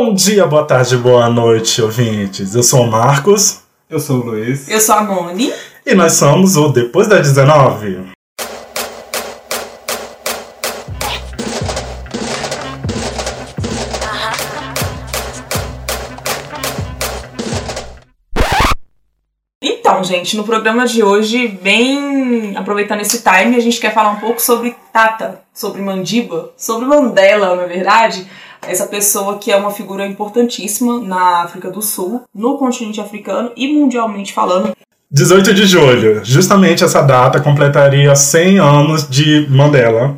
Bom dia, boa tarde, boa noite, ouvintes. Eu sou o Marcos. Eu sou o Luiz. Eu sou a Moni. E nós somos o Depois da 19. Então, gente, no programa de hoje, bem aproveitando esse time, a gente quer falar um pouco sobre Tata, sobre Mandiba, sobre Mandela, na verdade. Essa pessoa que é uma figura importantíssima na África do Sul, no continente africano e mundialmente falando. 18 de julho, justamente essa data completaria 100 anos de Mandela.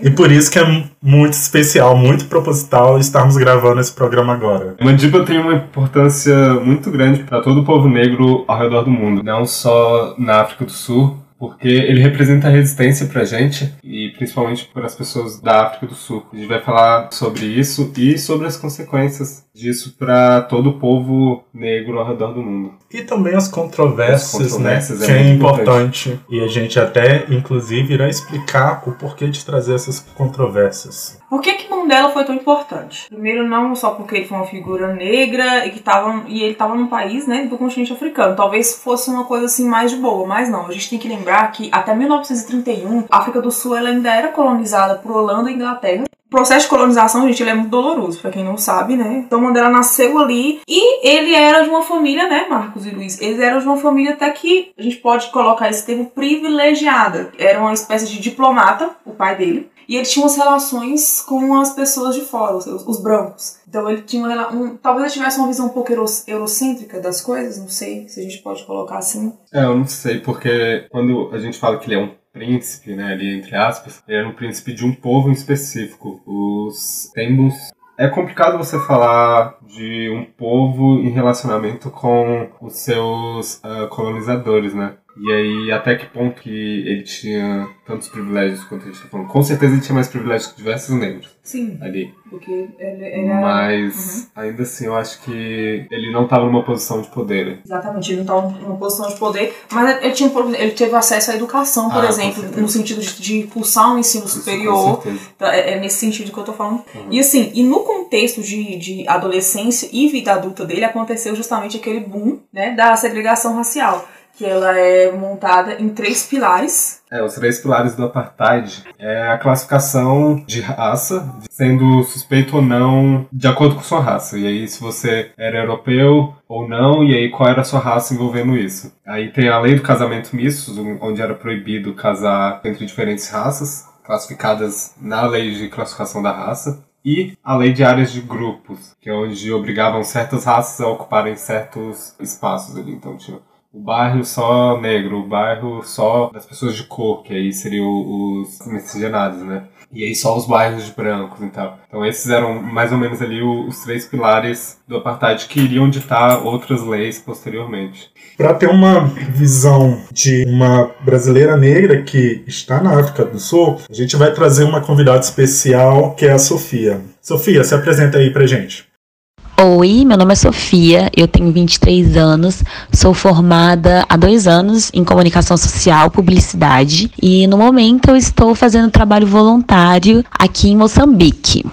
E por isso que é muito especial, muito proposital estarmos gravando esse programa agora. Mandiba tem uma importância muito grande para todo o povo negro ao redor do mundo, não só na África do Sul, porque ele representa a resistência pra gente e principalmente para as pessoas da África do Sul. A gente vai falar sobre isso e sobre as consequências disso para todo o povo negro ao redor do mundo. E também as controvérsias, As controvérsias né? é que é muito importante. E a gente até, inclusive, irá explicar o porquê de trazer essas controvérsias. Por que, que Mandela foi tão importante? Primeiro, não só porque ele foi uma figura negra e que tava, e ele estava num país né, do continente africano. Talvez fosse uma coisa assim mais de boa, mas não. A gente tem que lembrar que até 1931, a África do Sul ela ainda era colonizada por Holanda e Inglaterra. O processo de colonização, gente, ele é muito doloroso, pra quem não sabe, né? Então Mandela nasceu ali e ele era de uma família, né, Marcos e Luiz? Eles eram de uma família até que a gente pode colocar esse termo privilegiada. Era uma espécie de diplomata, o pai dele. E ele tinha umas relações com as pessoas de fora, os, os brancos. Então ele tinha uma um, talvez ele tivesse uma visão um pouco euro- eurocêntrica das coisas, não sei se a gente pode colocar assim. É, eu não sei, porque quando a gente fala que ele é um príncipe, né, ali entre aspas, ele era um príncipe de um povo em específico, os Tembos. É complicado você falar de um povo em relacionamento com os seus ah, colonizadores, né? E aí, até que ponto que ele tinha tantos privilégios quanto a gente tá falando? Com certeza ele tinha mais privilégios que diversos negros Sim, ali. porque ele, era... Mas, ainda assim, eu acho que ele não estava numa posição de poder. Exatamente, ele não estava numa posição de poder, mas ele, tinha, ele teve acesso à educação, por Ah, exemplo, no sentido de, de cursar um ensino Isso, superior. É, é nesse sentido que eu tô falando. Uhum. E assim, e no contexto de, de adolescência e vida adulta dele, aconteceu justamente aquele boom, né, da segregação racial. Que ela é montada em três pilares. É, os três pilares do apartheid é a classificação de raça, sendo suspeito ou não de acordo com sua raça. E aí, se você era europeu ou não, e aí qual era a sua raça envolvendo isso. Aí tem a lei do casamento misto, onde era proibido casar entre diferentes raças, classificadas na lei de classificação da raça. E a lei de áreas de grupos, que é onde obrigavam certas raças a ocuparem certos espaços ali. Então tinha o bairro só negro, o bairro só das pessoas de cor, que aí seriam os miscigenados, né? E aí só os bairros de brancos e tal. Então esses eram mais ou menos ali os três pilares do apartheid que iriam ditar outras leis posteriormente. Para ter uma visão de uma brasileira negra que está na África do Sul, a gente vai trazer uma convidada especial que é a Sofia. Sofia, se apresenta aí pra gente. Oi, meu nome é Sofia, eu tenho 23 anos, sou formada há dois anos em comunicação social, publicidade e no momento eu estou fazendo trabalho voluntário aqui em Moçambique.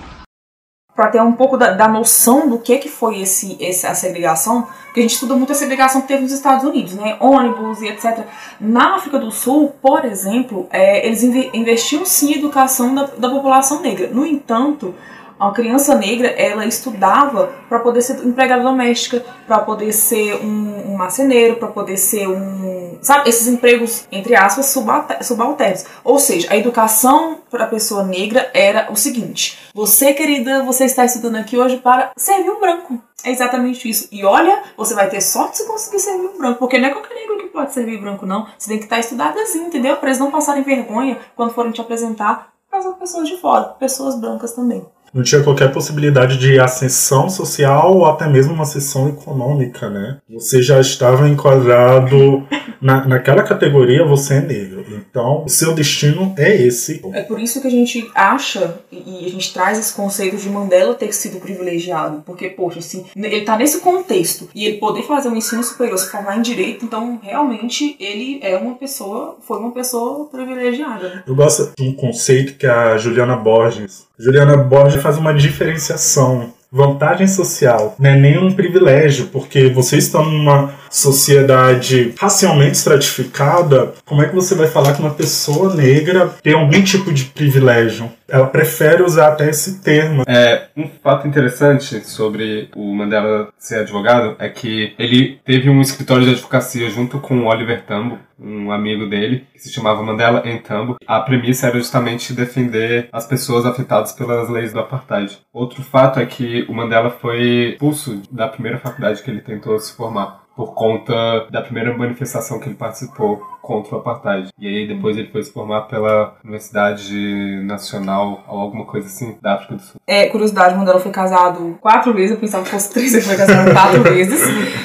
Pra ter um pouco da, da noção do que, que foi esse, esse, a segregação, porque a gente estuda muito a segregação que teve nos Estados Unidos, né? Ônibus e etc. Na África do Sul, por exemplo, é, eles inve- investiam sim em educação da, da população negra. No entanto, a criança negra ela estudava para poder ser empregada doméstica, para poder ser um, um marceneiro, para poder ser um. Sabe, esses empregos, entre aspas, subalter- subalternos. Ou seja, a educação para a pessoa negra era o seguinte: você, querida, você está estudando aqui hoje para servir um branco. É exatamente isso. E olha, você vai ter sorte se conseguir servir um branco, porque não é qualquer negro que pode servir branco, não. Você tem que estar estudadazinho, entendeu? Para eles não passarem vergonha quando forem te apresentar para as pessoas de fora, pessoas brancas também. Não tinha qualquer possibilidade de ascensão social ou até mesmo uma ascensão econômica, né? Você já estava enquadrado na, naquela categoria, você é negro. Então, o seu destino é esse. É por isso que a gente acha e e a gente traz esse conceito de Mandela ter sido privilegiado. Porque, poxa, assim, ele tá nesse contexto e ele poder fazer um ensino superior, se formar em direito, então realmente ele é uma pessoa, foi uma pessoa privilegiada. né? Eu gosto de um conceito que a Juliana Borges. Juliana Borges faz uma diferenciação. vantagem social, não é nenhum privilégio, porque você está numa sociedade racialmente estratificada, como é que você vai falar que uma pessoa negra tem algum tipo de privilégio? Ela prefere usar até esse termo. É, um fato interessante sobre o Mandela ser advogado é que ele teve um escritório de advocacia junto com o Oliver Tambo, um amigo dele, que se chamava Mandela em Tambo. A premissa era justamente defender as pessoas afetadas pelas leis do apartheid. Outro fato é que o Mandela foi expulso da primeira faculdade que ele tentou se formar por conta da primeira manifestação que ele participou contra o apartheid. E aí depois ele foi se formar pela Universidade Nacional ou alguma coisa assim da África do Sul. É, curiosidade, Mandela foi casado quatro vezes, eu pensava que fosse três, ele foi casado quatro vezes.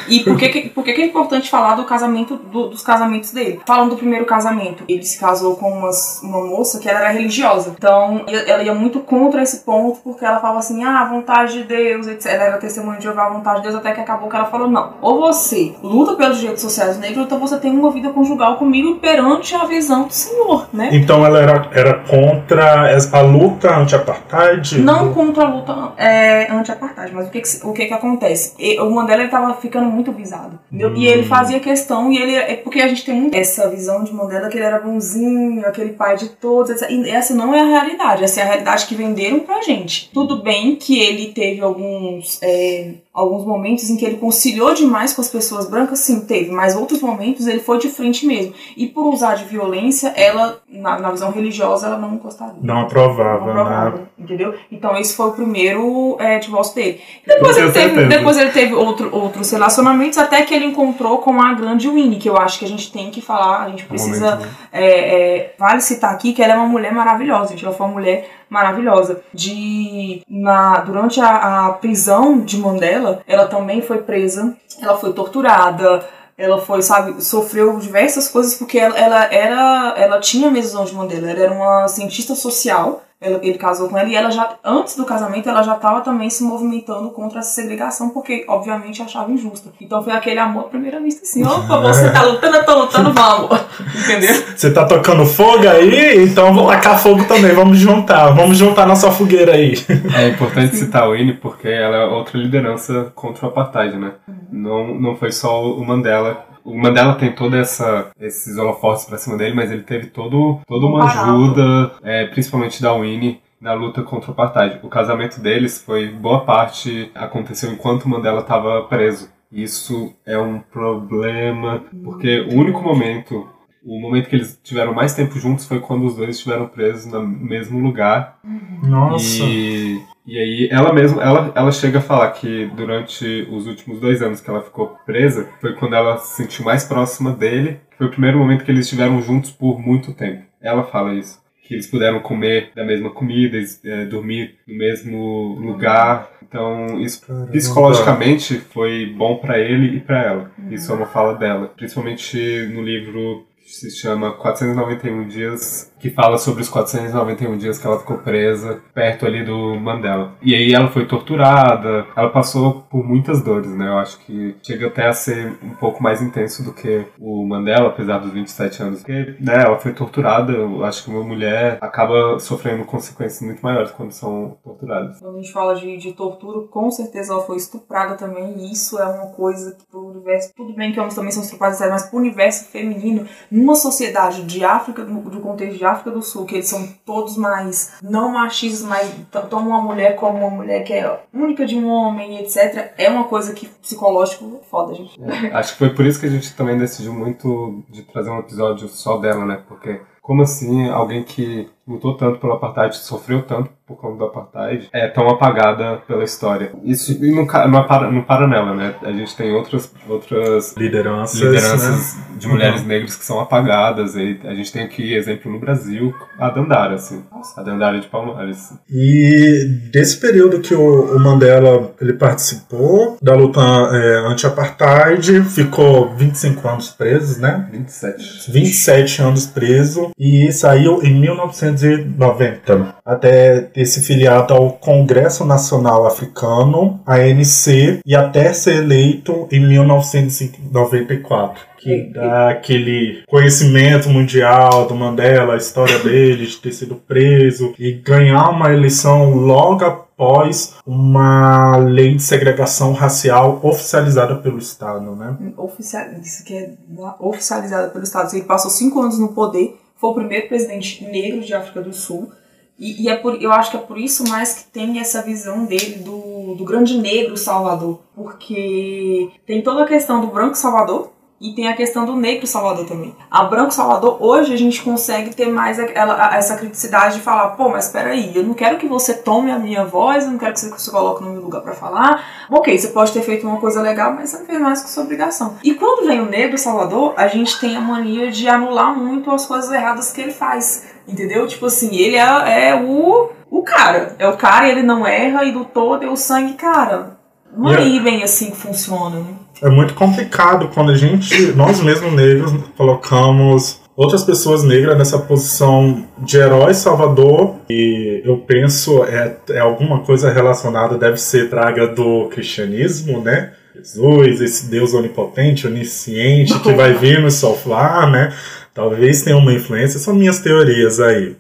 E por que, que, por que, que é importante falar do casamento, do, dos casamentos dele? Falando do primeiro casamento, ele se casou com uma, uma moça que ela era religiosa. Então, ela ia muito contra esse ponto, porque ela falava assim, ah, vontade de Deus, etc. Ela era testemunha de Jeová, vontade de Deus, até que acabou que ela falou, não. Ou você luta pelos direitos sociais negros, então você tem uma vida conjugal comigo perante a visão do Senhor, né? Então ela era, era contra a luta anti-apartheid? Não contra a luta é, anti-apartheid, mas o que, que, o que que acontece? O Mandela estava ficando muito visado. Hum. E ele fazia questão, e ele. É porque a gente tem muito essa visão de Mandela que ele era bonzinho, aquele pai de todos, etc. E essa não é a realidade, essa é a realidade que venderam pra gente. Tudo bem que ele teve alguns. É, alguns momentos em que ele conciliou demais com as pessoas brancas, sim, teve, mas outros momentos ele foi de frente mesmo. E por usar de violência, ela, na, na visão religiosa, ela não gostaria. Não aprovava, não aprovava né? Entendeu? Então esse foi o primeiro é, divórcio dele. Depois ele, teve, depois ele teve outro, outros relacionamentos, até que ele encontrou com a grande Winnie, que eu acho que a gente tem que falar, a gente precisa. Um momento, né? é, é, vale citar aqui que ela é uma mulher maravilhosa, gente. Ela foi uma mulher maravilhosa. De na durante a, a prisão de Mandela, ela também foi presa, ela foi torturada, ela foi, sabe, sofreu diversas coisas porque ela, ela era, ela tinha mesmo de Mandela, ela era uma cientista social ele casou com ela e ela já, antes do casamento, ela já estava também se movimentando contra essa segregação, porque obviamente achava injusta. Então foi aquele amor à primeira vista, assim, opa, você tá lutando, eu tô lutando, vamos. Entendeu? Você tá tocando fogo aí, então vou tacar fogo também, vamos juntar, vamos juntar nossa fogueira aí. É importante citar a Winnie porque ela é outra liderança contra o apartheid, né? Uhum. Não, não foi só o Mandela o Mandela tem toda essa esses holofotes para cima dele, mas ele teve todo toda uma ajuda, é, principalmente da Winnie na luta contra o apartheid. O casamento deles foi boa parte aconteceu enquanto Mandela estava preso. Isso é um problema porque o único momento o momento que eles tiveram mais tempo juntos foi quando os dois estiveram presos no mesmo lugar. Nossa. E e aí ela mesma, ela, ela chega a falar que durante os últimos dois anos que ela ficou presa, foi quando ela se sentiu mais próxima dele. Foi o primeiro momento que eles estiveram juntos por muito tempo. Ela fala isso. Que eles puderam comer da mesma comida, é, dormir no mesmo lugar. Então, isso Caramba. psicologicamente foi bom para ele e para ela. Isso é uma fala dela. Principalmente no livro que se chama 491 Dias que fala sobre os 491 dias que ela ficou presa perto ali do Mandela. E aí ela foi torturada, ela passou por muitas dores, né? Eu acho que chega até a ser um pouco mais intenso do que o Mandela, apesar dos 27 anos. Porque, né, ela foi torturada, eu acho que uma mulher acaba sofrendo consequências muito maiores quando são torturadas. Quando a gente fala de, de tortura, com certeza ela foi estuprada também, e isso é uma coisa que pro universo, tudo bem que homens também são estuprados, mas pro universo feminino, numa sociedade de África, do contexto de África do Sul, que eles são todos mais não machistas, mas tomam uma mulher como uma mulher que é única de um homem, etc. É uma coisa que psicológico foda, gente. É, acho que foi por isso que a gente também decidiu muito de trazer um episódio só dela, né? Porque como assim alguém que lutou tanto pelo apartheid, sofreu tanto por conta do apartheid, é tão apagada pela história. Isso não, não, para, não para nela, né? A gente tem outras, outras lideranças, lideranças né? de mulheres uhum. negras que são apagadas. E a gente tem aqui exemplo no Brasil, a Dandara, assim. A Dandara de Palmares. E desse período que o, o Mandela ele participou da luta é, anti-apartheid, ficou 25 anos preso, né? 27. 27 anos preso e saiu em 1900 1990, até ter se filiado ao Congresso Nacional Africano, ANC, e até ser eleito em 1994 que dá aquele conhecimento mundial do Mandela, a história dele, de ter sido preso e ganhar uma eleição logo após uma lei de segregação racial oficializada pelo Estado, né? Oficial, isso que é oficializada pelo Estado. Ele passou cinco anos no poder, foi o primeiro presidente negro de África do Sul. E, e é por, eu acho que é por isso mais que tem essa visão dele do, do grande negro Salvador. Porque tem toda a questão do branco Salvador, e tem a questão do negro Salvador também. A Branco Salvador, hoje a gente consegue ter mais ela, essa criticidade de falar, pô, mas peraí, eu não quero que você tome a minha voz, eu não quero que você coloque no meu lugar para falar. Ok, você pode ter feito uma coisa legal, mas você não fez mais que sua obrigação. E quando vem o negro Salvador, a gente tem a mania de anular muito as coisas erradas que ele faz. Entendeu? Tipo assim, ele é, é o, o cara. É o cara ele não erra e do todo é o sangue, cara. Não é bem assim que funciona, né? é muito complicado quando a gente, nós mesmos negros, colocamos outras pessoas negras nessa posição de herói salvador. E eu penso é, é alguma coisa relacionada deve ser traga do cristianismo né? Jesus esse Deus onipotente onisciente que vai vir nos soflar né? Talvez tenha uma influência. São minhas teorias aí.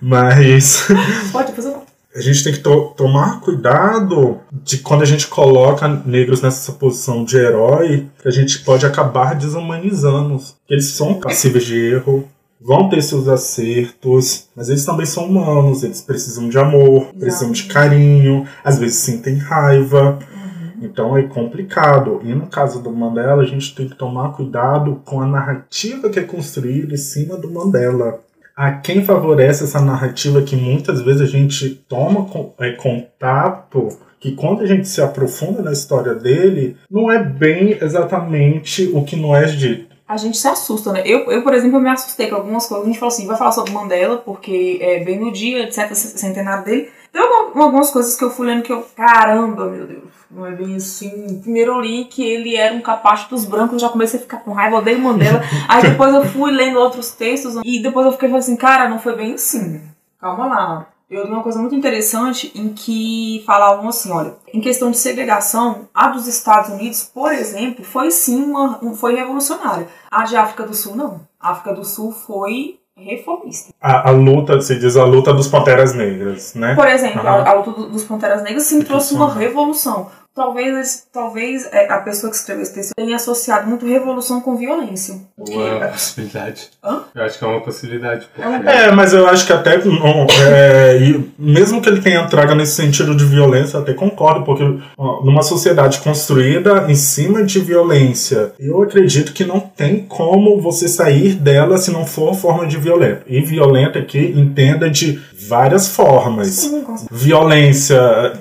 Mas pode fazer a gente tem que to tomar cuidado de quando a gente coloca negros nessa posição de herói, que a gente pode acabar desumanizando. Eles são passíveis de erro, vão ter seus acertos, mas eles também são humanos, eles precisam de amor, precisam de carinho, às vezes sentem raiva. Uhum. Então é complicado. E no caso do Mandela, a gente tem que tomar cuidado com a narrativa que é construída em cima do Mandela a quem favorece essa narrativa que muitas vezes a gente toma é, contato, que quando a gente se aprofunda na história dele, não é bem exatamente o que não é dito. A gente se assusta, né? Eu, eu, por exemplo, me assustei com algumas coisas. A gente falou assim, vai falar sobre Mandela, porque é bem no dia, etc., centenário dele. Tem algumas coisas que eu fui lendo que eu, caramba, meu Deus não é bem assim. Primeiro eu li que ele era um capacho dos brancos, já comecei a ficar com raiva, odeio Mandela. Aí depois eu fui lendo outros textos e depois eu fiquei assim, cara, não foi bem assim. Calma lá. Eu li uma coisa muito interessante em que falavam assim, olha, em questão de segregação, a dos Estados Unidos, por exemplo, foi sim uma, foi revolucionária. A de África do Sul, não. A África do Sul foi reformista. A, a, luta, se diz a luta dos Panteras Negras, né? Por exemplo, uhum. a, a, luta dos Panteras Negras sim trouxe uma revolução. Talvez, talvez é, a pessoa que escreveu esse texto tenha associado muito revolução com violência. Uma possibilidade. Hã? Eu acho que é uma possibilidade. Porque... É, mas eu acho que até. Não, é, mesmo que ele tenha traga nesse sentido de violência, eu até concordo, porque ó, numa sociedade construída em cima de violência, eu acredito que não tem como você sair dela se não for forma de violento. E violento aqui, entenda de várias formas. Sim, violência,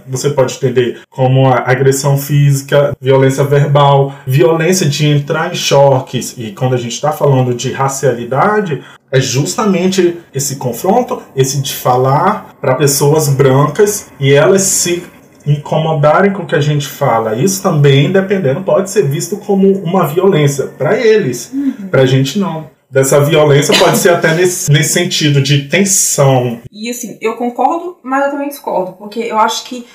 você pode entender como a agressão física, violência verbal, violência de entrar em choques. E quando a gente está falando de racialidade, é justamente esse confronto, esse de falar para pessoas brancas e elas se incomodarem com o que a gente fala. Isso também, dependendo, pode ser visto como uma violência para eles. Uhum. Para a gente não dessa violência pode ser até nesse, nesse sentido de tensão. E assim, eu concordo, mas eu também discordo, porque eu acho que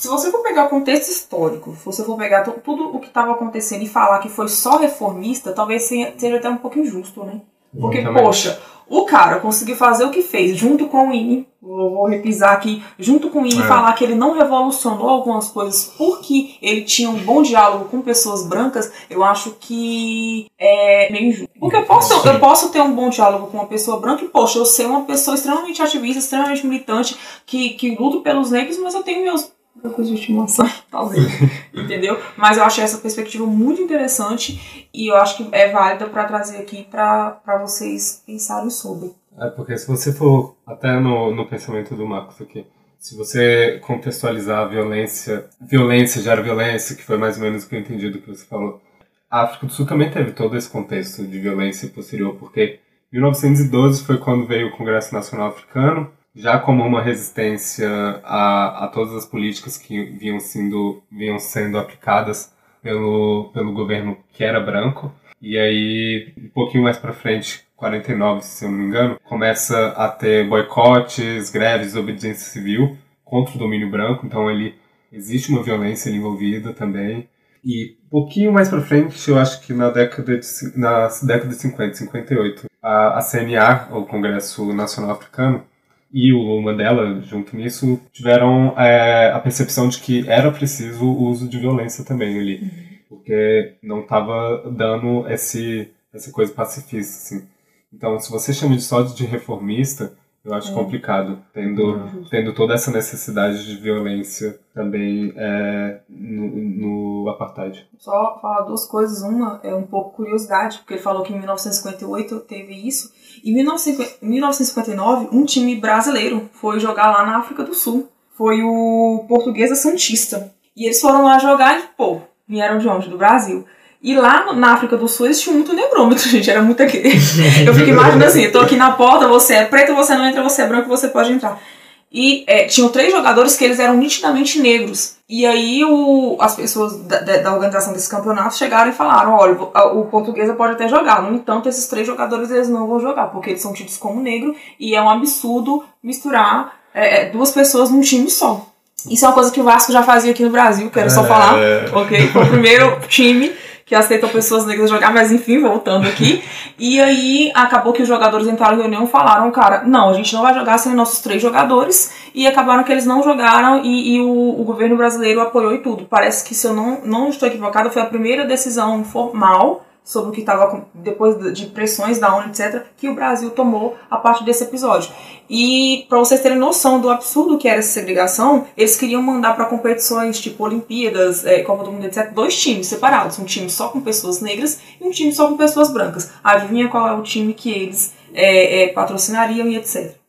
se você for pegar o contexto histórico, se você for pegar tudo o que estava acontecendo e falar que foi só reformista, talvez seja até um pouco injusto, né? Porque, poxa, o cara conseguiu fazer o que fez junto com o INE, vou, vou repisar aqui, junto com o INE, é. falar que ele não revolucionou algumas coisas porque ele tinha um bom diálogo com pessoas brancas, eu acho que é meio injusto. Porque eu posso, eu posso ter um bom diálogo com uma pessoa branca e, poxa, eu ser uma pessoa extremamente ativista, extremamente militante, que, que luto pelos negros, mas eu tenho meus coisa de estimação, talvez. entendeu? Mas eu achei essa perspectiva muito interessante e eu acho que é válida para trazer aqui para vocês pensarem sobre. É, porque se você for até no, no pensamento do Marcos aqui, se você contextualizar a violência, violência gera violência, que foi mais ou menos o que eu entendi do que você falou. A África do Sul também teve todo esse contexto de violência posterior, porque 1912 foi quando veio o Congresso Nacional Africano, já como uma resistência a, a todas as políticas que vinham sendo, vinham sendo aplicadas pelo, pelo governo que era branco. E aí, um pouquinho mais para frente, 49, se eu não me engano, começa a ter boicotes, greves, desobediência civil contra o domínio branco, então ele existe uma violência envolvida também. E um pouquinho mais para frente, eu acho que na década de, na década de 50, 58, a, a CNA, o Congresso Nacional Africano, e o Mandela, junto nisso, tiveram é, a percepção de que era preciso o uso de violência também ali. Porque não estava dando esse, essa coisa pacifista, assim. Então, se você chama de só de reformista, eu acho é. complicado, tendo, é. tendo toda essa necessidade de violência também é, no, no apartheid. Só falar duas coisas. Uma é um pouco curiosidade, porque ele falou que em 1958 teve isso. Em 1959, um time brasileiro foi jogar lá na África do Sul. Foi o Portuguesa Santista. E eles foram lá jogar e, pô, vieram de onde? Do Brasil. E lá na África do Sul existia muito negrômetro, gente. Era muito aqui. Eu fico imaginando assim, eu tô aqui na porta, você é preto, você não entra, você é branco, você pode entrar. E é, tinham três jogadores que eles eram nitidamente negros. E aí o, as pessoas da, da, organização desse campeonato chegaram e falaram, olha, o, o portuguesa pode até jogar. No entanto, esses três jogadores eles não vão jogar, porque eles são tidos como negro e é um absurdo misturar é, é duas pessoas num time só. Isso é uma coisa que o Vasco já fazia aqui no Brasil, quero só é. falar, ok? Foi o primeiro time que aceitam pessoas negras jogar, mas enfim, voltando aqui. e aí acabou que os jogadores entraram em reunião e falaram, cara, não, a gente não vai jogar sem nossos três jogadores. E acabaram que eles não jogaram e, e o, o, governo brasileiro apoiou e tudo. Parece que, se eu não, não estou equivocada, foi a primeira decisão formal sobre o que estava depois de pressões da ONU, etc., que o Brasil tomou a partir desse episódio. E para vocês terem noção do absurdo que era essa segregação, eles queriam mandar para competições tipo Olimpíadas, é, Copa do Mundo, etc., dois times separados, um time só com pessoas negras e um time só com pessoas brancas. Adivinha qual é o time que eles é, é, patrocinariam e etc.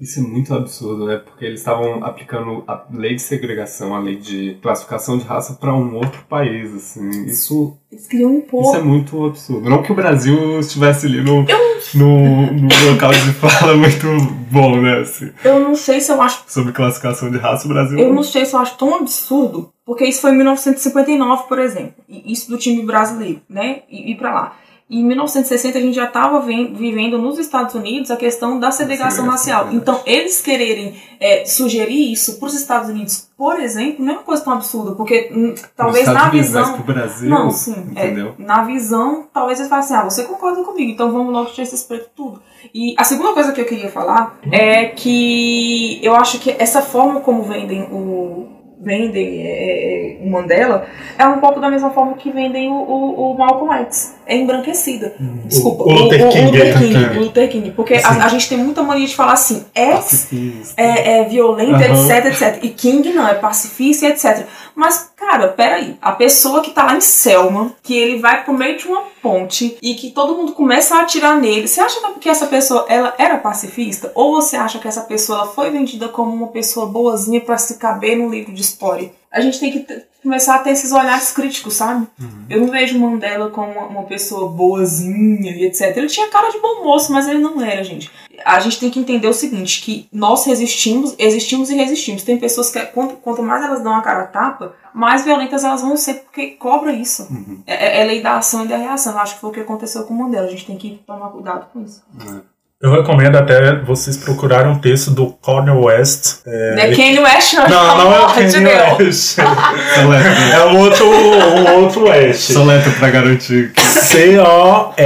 Isso é muito absurdo, né? Porque eles estavam aplicando a lei de segregação, a lei de classificação de raça para um outro país, assim. Isso. Eles queriam impor. Isso é muito absurdo. Não que o Brasil estivesse ali no, eu... no, no local de fala muito bom, né? Assim. Eu não sei se eu acho. Sobre classificação de raça, o Brasil. Eu não sei se eu acho tão absurdo, porque isso foi em 1959, por exemplo. Isso do time brasileiro, né? E ir pra lá. Em 1960 a gente já estava vivendo nos Estados Unidos a questão da segregação racial. Então, eles quererem é, sugerir isso para os Estados Unidos, por exemplo, não é uma coisa tão absurda, porque hum, talvez na visão. Pro Brasil, não, sim. É, na visão, talvez eles falem assim: ah, você concorda comigo, então vamos logo tirar esses pretos tudo. E a segunda coisa que eu queria falar é que eu acho que essa forma como vendem o vendem é, é, o Mandela é um pouco da mesma forma que vendem o, o, o Malcolm X. É embranquecida. Hum. Desculpa. O, o Luther King. O, Luther King, o Luther King porque a, a, gente tem muita mania de falar assim, X é, é violento, uhum. etc, etc. E King não, é pacifista, etc. Mas, cara, peraí. A pessoa que tá lá em Selma, que ele vai pro meio de uma ponte e que todo mundo começa a atirar nele, você acha que essa pessoa ela era pacifista? Ou você acha que essa pessoa ela foi vendida como uma pessoa boazinha para se caber num livro de história? A gente tem que começar a ter esses olhares críticos, sabe? Uhum. Eu não vejo Mandela como uma, uma, pessoa boazinha e etc. Ele tinha cara de bom moço, mas ele não era, gente. A gente tem que entender o seguinte, que nós resistimos, existimos e resistimos. Tem pessoas que, quanto, quanto mais elas dão a cara a tapa, mais violentas elas vão ser, porque cobra isso. Uhum. É, é, é, lei da ação e da reação. Eu acho que foi o que aconteceu com o Mandela. A gente tem que tomar cuidado com isso. Uhum. Eu recomendo até vocês procurarem um texto do Cornel West. É, não é Kanye West, não. Não, não é o Kanye West. é um outro, um outro West. Soletra pra garantir. C-O-R-N-E-L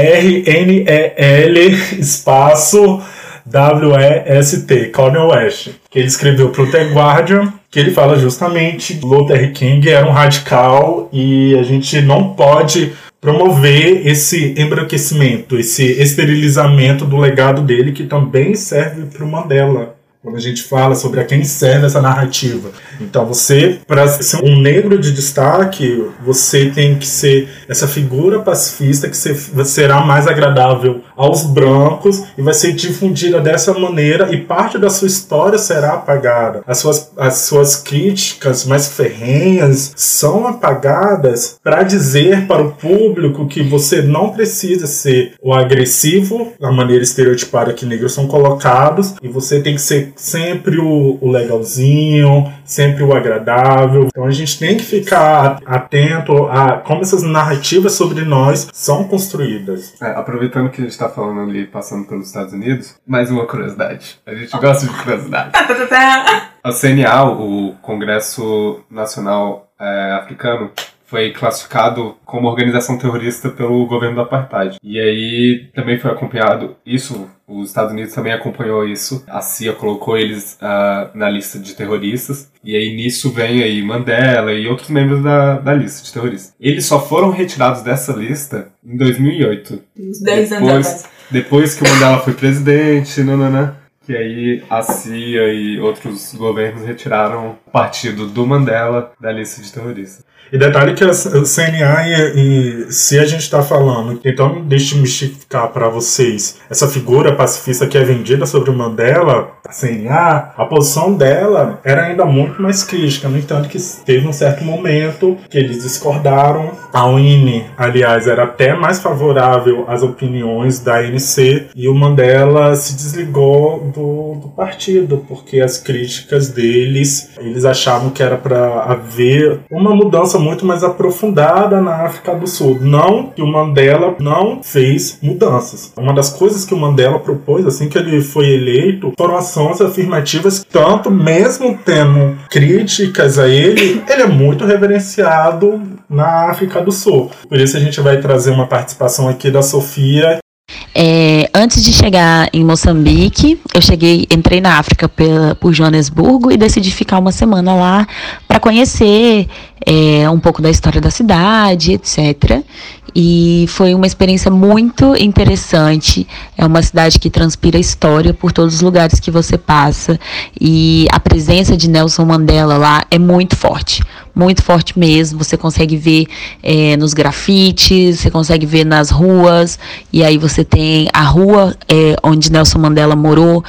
espaço W-E-S-T, Cornel West. Que ele escreveu pro The Guardian, que ele fala justamente Luther King era um radical e a gente não pode promover esse embranquecimento, esse esterilizamento do legado dele, que também serve para o Mandela quando a gente fala sobre a quem serve essa narrativa. Então você, para ser um negro de destaque, você tem que ser essa figura pacifista que será mais agradável aos brancos e vai ser difundida dessa maneira e parte da sua história será apagada. As suas, as suas críticas mais ferrenhas são apagadas para dizer para o público que você não precisa ser o agressivo, a maneira estereotipada que negros são colocados, e você tem que ser sempre o, o legalzinho, sempre o agradável. Então a gente tem que ficar atento a como essas narrativas sobre nós são construídas. É, aproveitando que a gente está falando ali, passando pelos Estados Unidos, mais uma curiosidade. A gente gosta de curiosidade. A CNA, o Congresso Nacional é, Africano, foi classificado como organização terrorista pelo governo do apartheid. E aí também foi acompanhado isso, os Estados Unidos também acompanhou isso. A CIA colocou eles uh, na lista de terroristas. E aí nisso vem aí Mandela e outros membros da, da lista de terroristas. Eles só foram retirados dessa lista em 2008. Uns 10 anos Depois, atrás. depois que o Mandela foi presidente, nananã, que aí a CIA e outros governos retiraram o partido do Mandela da lista de terroristas. E detalhe que a CNA e, e se a gente está falando, então deixe mistificar para vocês essa figura pacifista que é vendida sobre o Mandela, a CNA, a posição dela era ainda muito mais crítica. No entanto, que teve um certo momento que eles discordaram. A UNE, aliás, era até mais favorável às opiniões da ANC e o Mandela se desligou do, do partido porque as críticas deles eles achavam que era para haver uma mudança muito mais aprofundada na África do Sul. Não que o Mandela não fez mudanças. Uma das coisas que o Mandela propôs assim que ele foi eleito foram ações afirmativas, tanto mesmo tendo críticas a ele, ele é muito reverenciado na África do Sul. Por isso a gente vai trazer uma participação aqui da Sofia é, antes de chegar em Moçambique, eu cheguei, entrei na África pela, por Joanesburgo e decidi ficar uma semana lá para conhecer é, um pouco da história da cidade, etc. E foi uma experiência muito interessante. É uma cidade que transpira história por todos os lugares que você passa. E a presença de Nelson Mandela lá é muito forte. Muito forte mesmo. Você consegue ver é, nos grafites, você consegue ver nas ruas. E aí você tem a rua é, onde Nelson Mandela morou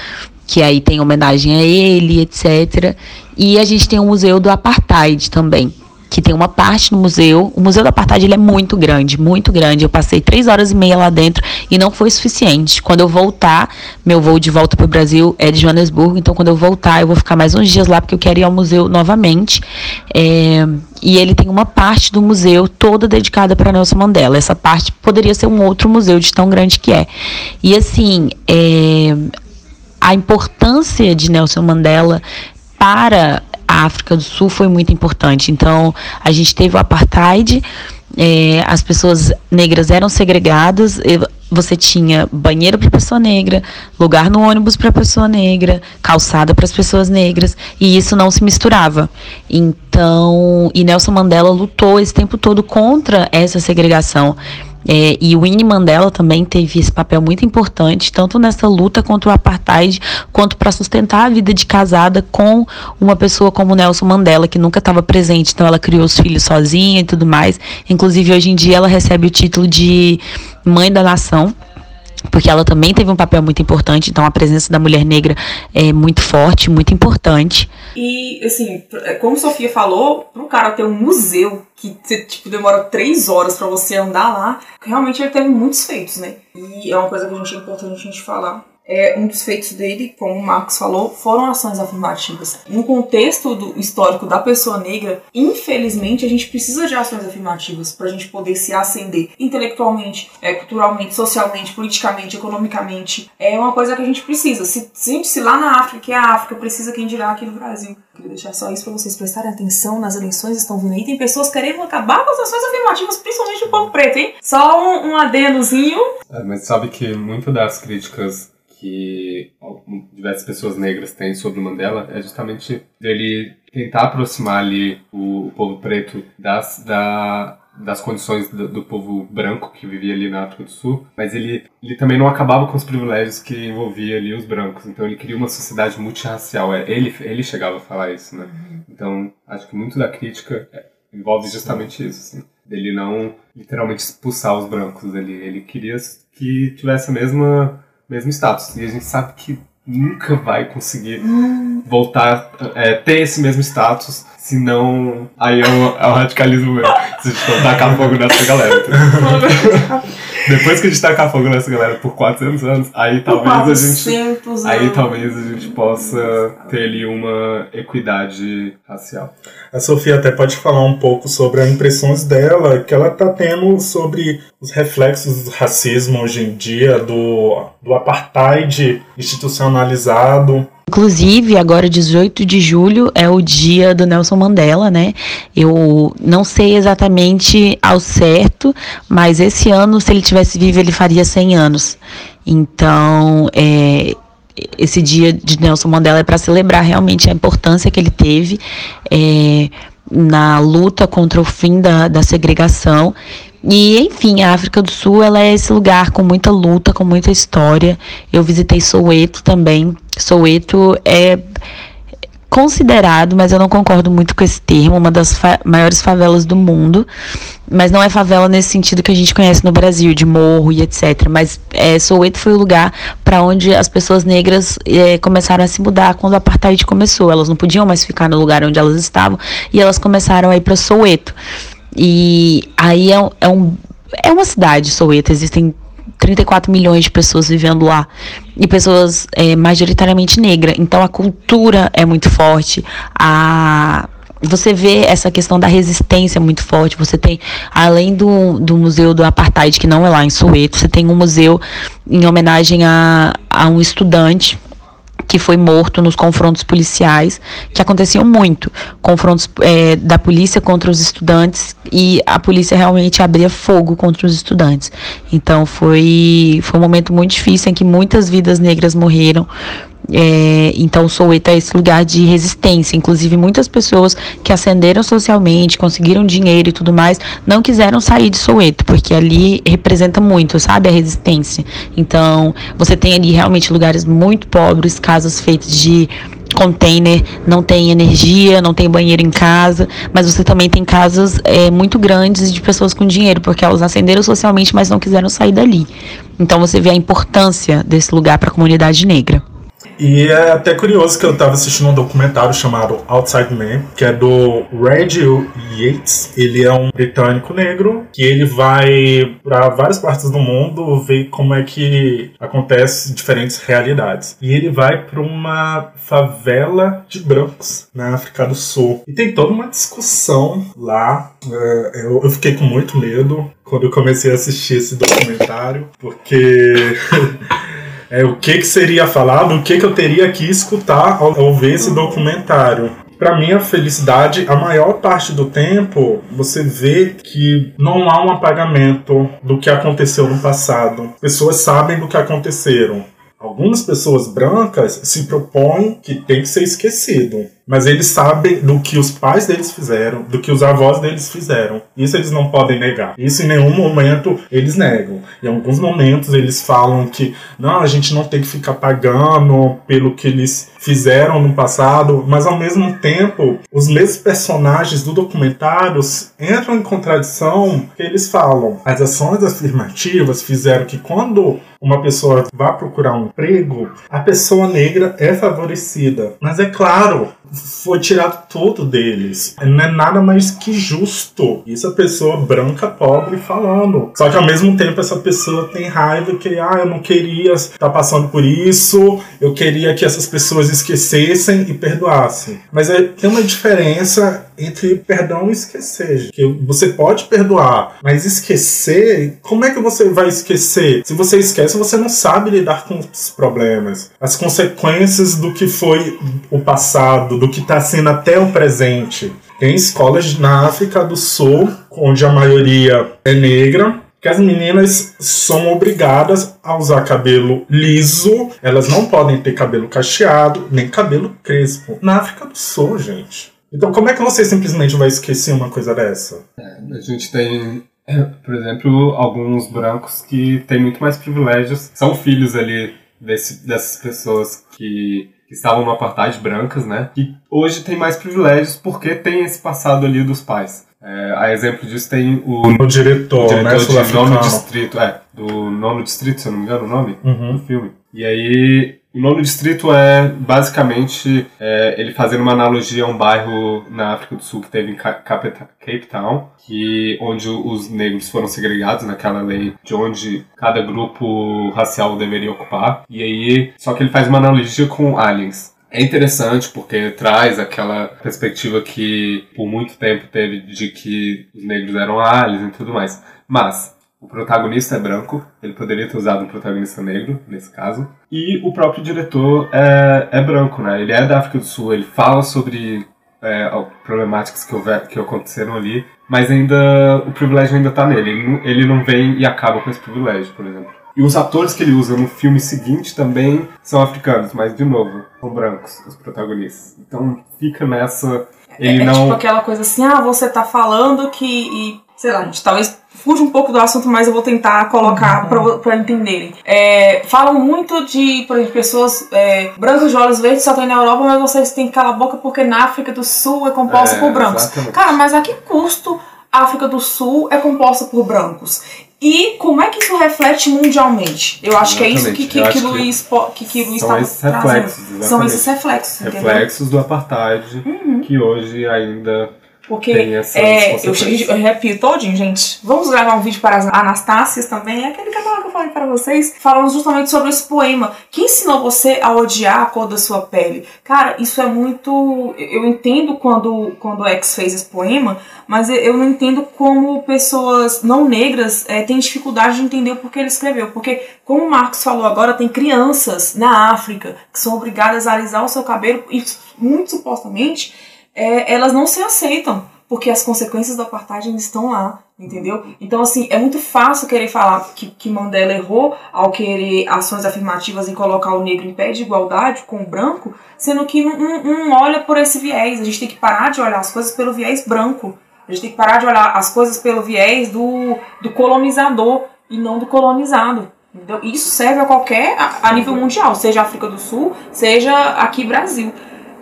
que aí tem homenagem a ele, etc. E a gente tem o Museu do Apartheid também, que tem uma parte no museu. O Museu do Apartheid ele é muito grande, muito grande. Eu passei três horas e meia lá dentro e não foi suficiente. Quando eu voltar, meu voo de volta para o Brasil é de Joanesburgo, então quando eu voltar eu vou ficar mais uns dias lá porque eu quero ir ao museu novamente. É, e ele tem uma parte do museu toda dedicada para Nelson Mandela. Essa parte poderia ser um outro museu de tão grande que é. E assim, é, a importância de Nelson Mandela para a África do Sul foi muito importante. Então, a gente teve o apartheid, é, as pessoas negras eram segregadas, você tinha banheiro para pessoa negra, lugar no ônibus para pessoa negra, calçada para as pessoas negras, e isso não se misturava. Então, e Nelson Mandela lutou esse tempo todo contra essa segregação. É, e o Winnie Mandela também teve esse papel muito importante, tanto nessa luta contra o apartheid, quanto para sustentar a vida de casada com uma pessoa como Nelson Mandela, que nunca estava presente. Então, ela criou os filhos sozinha e tudo mais. Inclusive, hoje em dia, ela recebe o título de Mãe da Nação porque ela também teve um papel muito importante, então a presença da mulher negra é muito forte, muito importante. E, assim, como Sofia falou, pro cara ter um museu que tipo, demora três horas para você andar lá, realmente ele teve muitos feitos, né? E é uma coisa que a gente é importante a gente falar é, um dos feitos dele, como o Marcos falou, foram ações afirmativas. No contexto do histórico da pessoa negra, infelizmente, a gente precisa de ações afirmativas para a gente poder se ascender intelectualmente, é, culturalmente, socialmente, politicamente, economicamente. É uma coisa que a gente precisa. Se, se, se lá na África, que é a África, precisa quem dirá aqui no Brasil. Queria deixar só isso para vocês prestarem atenção nas eleições estão vindo aí. Tem pessoas querendo acabar com as ações afirmativas, principalmente do povo preto, hein? Só um, um adendozinho. É, mas sabe que muito das críticas que diversas pessoas negras têm sobre o Mandela é justamente dele tentar aproximar ali o, o povo preto das, da, das condições do, do, povo branco que vivia ali na África do Sul, mas ele, ele também não acabava com os privilégios que envolvia ali os brancos, então ele queria uma sociedade multirracial, é, ele, ele chegava a falar isso, né? Então, acho que muito da crítica envolve justamente isso, assim, dele não literalmente expulsar os brancos, ele, ele queria que tivesse a mesma mesmo status. E a gente sabe que nunca vai conseguir voltar é, ter esse mesmo status, senão aí é o, é o radicalismo mesmo. Se a gente tacar fogo nessa galera. depois que a gente tacar fogo nessa galera por 400 anos, aí talvez a gente. Anos. Aí talvez a gente possa ter ali uma equidade racial. A Sofia até pode falar um pouco sobre as impressões dela que ela está tendo sobre os reflexos do racismo hoje em dia, do, do apartheid institucionalizado. Inclusive, agora 18 de julho é o dia do Nelson Mandela, né? Eu não sei exatamente ao certo, mas esse ano, se ele tivesse vivo, ele faria 100 anos. Então, é, esse dia de Nelson Mandela é para celebrar realmente a importância que ele teve é, na luta contra o fim da, da segregação. E, enfim, a África do Sul ela é esse lugar com muita luta, com muita história. Eu visitei Soweto também. Soweto é considerado, mas eu não concordo muito com esse termo, uma das fa maiores favelas do mundo. Mas não é favela nesse sentido que a gente conhece no Brasil, de morro e etc. Mas é, Soweto foi o lugar para onde as pessoas negras é, começaram a se mudar quando o apartheid começou. Elas não podiam mais ficar no lugar onde elas estavam e elas começaram a ir para Soweto. E aí é, é, um, é uma cidade, Soweto, existem 34 milhões de pessoas vivendo lá e pessoas é, majoritariamente negras. Então a cultura é muito forte, a você vê essa questão da resistência muito forte. Você tem, além do, do Museu do Apartheid, que não é lá em Soweto, você tem um museu em homenagem a, a um estudante que foi morto nos confrontos policiais, que aconteciam muito. Confrontos é, da polícia contra os estudantes e a polícia realmente abria fogo contra os estudantes. Então foi, foi um momento muito difícil em que muitas vidas negras morreram é, então, Soweto é esse lugar de resistência. Inclusive, muitas pessoas que ascenderam socialmente, conseguiram dinheiro e tudo mais, não quiseram sair de Soweto, porque ali representa muito, sabe? A resistência. Então, você tem ali realmente lugares muito pobres, casas feitas de container, não tem energia, não tem banheiro em casa, mas você também tem casas é, muito grandes de pessoas com dinheiro, porque elas ascenderam socialmente, mas não quiseram sair dali. Então você vê a importância desse lugar para a comunidade negra. E é até curioso que eu estava assistindo um documentário chamado Outside Man, que é do Reggie Yates. Ele é um britânico negro que ele vai para várias partes do mundo ver como é que acontece diferentes realidades. E ele vai para uma favela de brancos na África do Sul. E tem toda uma discussão lá. É, eu fiquei com muito medo quando eu comecei a assistir esse documentário, porque é, o que, que seria falado, o que, que eu teria que escutar ao, ao ver esse documentário. Para minha felicidade, a maior parte do tempo você vê que não há um apagamento do que aconteceu no passado. Pessoas sabem do que aconteceram. Algumas pessoas brancas se propõem que tem que ser esquecido. Mas eles sabem do que os pais deles fizeram, do que os avós deles fizeram. Isso eles não podem negar. Isso em nenhum momento eles negam. Em alguns momentos eles falam que não, a gente não tem que ficar pagando pelo que eles fizeram no passado, mas ao mesmo tempo, os mesmos personagens do documentário entram em contradição porque eles falam as ações afirmativas fizeram que quando uma pessoa vá procurar um emprego, a pessoa negra é favorecida. Mas é claro, foi tirado tudo deles. Não é nada mais que justo. Isso a pessoa branca, pobre, falando. Só que ao mesmo tempo essa pessoa tem raiva que, ah, eu não queria estar tá passando por isso, eu queria que essas pessoas esquecessem e perdoassem. Mas é, tem uma diferença entre perdão e esquecer. Que você pode perdoar, mas esquecer, como é que você vai esquecer? Se você esquece, você não sabe lidar com os problemas, as consequências do que foi o passado, do que está sendo até o presente. Tem escolas na África do Sul, onde a maioria é negra, que as meninas são obrigadas a usar cabelo liso, elas não podem ter cabelo cacheado, nem cabelo crespo. Na África do Sul, gente. Então, como é que você simplesmente vai esquecer uma coisa dessa? É, a gente tem, por exemplo, alguns brancos que têm muito mais privilégios, são filhos ali desse, dessas pessoas que, que estavam no apartheid brancas, né? Que hoje tem mais privilégios porque tem esse passado ali dos pais. É, a exemplo disso tem o, o diretor, o diretor né, de nono distrito, é, do nono distrito, se eu não me engano o nome uhum. do filme. E aí O nono distrito é basicamente é, ele fazendo uma analogia a um bairro na África do Sul que teve em Cape Town, que onde os negros foram segregados naquela lei de onde cada grupo racial deveria ocupar. E aí, só que ele faz uma analogia com aliens. É interessante porque traz aquela perspectiva que por muito tempo teve de que os negros eram aliens e tudo mais. Mas o protagonista é branco, ele poderia ter usado um protagonista negro, nesse caso. E o próprio diretor é, é branco, né? Ele é da África do Sul, ele fala sobre é, problemáticas que, houver, que aconteceram ali, mas ainda o privilégio ainda tá nele. Ele não, ele não vem e acaba com esse privilégio, por exemplo. E os atores que ele usa no filme seguinte também são africanos, mas de novo, são brancos, os protagonistas. Então fica nessa. Ele é, não... é tipo aquela coisa assim, ah, você tá falando que. Sei lá, a gente talvez fuja um pouco do assunto, mas eu vou tentar colocar uhum. para entenderem. É, falam muito de, por exemplo, pessoas é, brancas de olhos verdes só tem na Europa, mas vocês têm que calar a boca porque na África do Sul é composta é, por brancos. Exatamente. Cara, mas a que custo a África do Sul é composta por brancos? E como é que isso reflete mundialmente? Eu acho exatamente. que é isso que, que, que, que Luiz, que, que Luiz São esses reflexos, exatamente. São esses reflexos. Reflexos entendeu? do apartheid uhum. que hoje ainda porque é, eu, eu repito todinho, gente. Vamos gravar um vídeo para as Anastácias também. É aquele canal que eu falei para vocês. Falando justamente sobre esse poema. Que ensinou você a odiar a cor da sua pele? Cara, isso é muito. Eu entendo quando, quando o X fez esse poema, mas eu não entendo como pessoas não negras é, têm dificuldade de entender o porquê ele escreveu. Porque, como o Marcos falou agora, tem crianças na África que são obrigadas a alisar o seu cabelo e, muito supostamente, é, elas não se aceitam, porque as consequências do apartheid estão lá, entendeu? Então, assim, é muito fácil querer falar que, que Mandela errou ao querer ações afirmativas em colocar o negro em pé de igualdade com o branco, sendo que não, não, não olha por esse viés. A gente tem que parar de olhar as coisas pelo viés branco. A gente tem que parar de olhar as coisas pelo viés do, do colonizador e não do colonizado. Entendeu? Isso serve a qualquer, a, a nível mundial, seja África do Sul, seja aqui Brasil.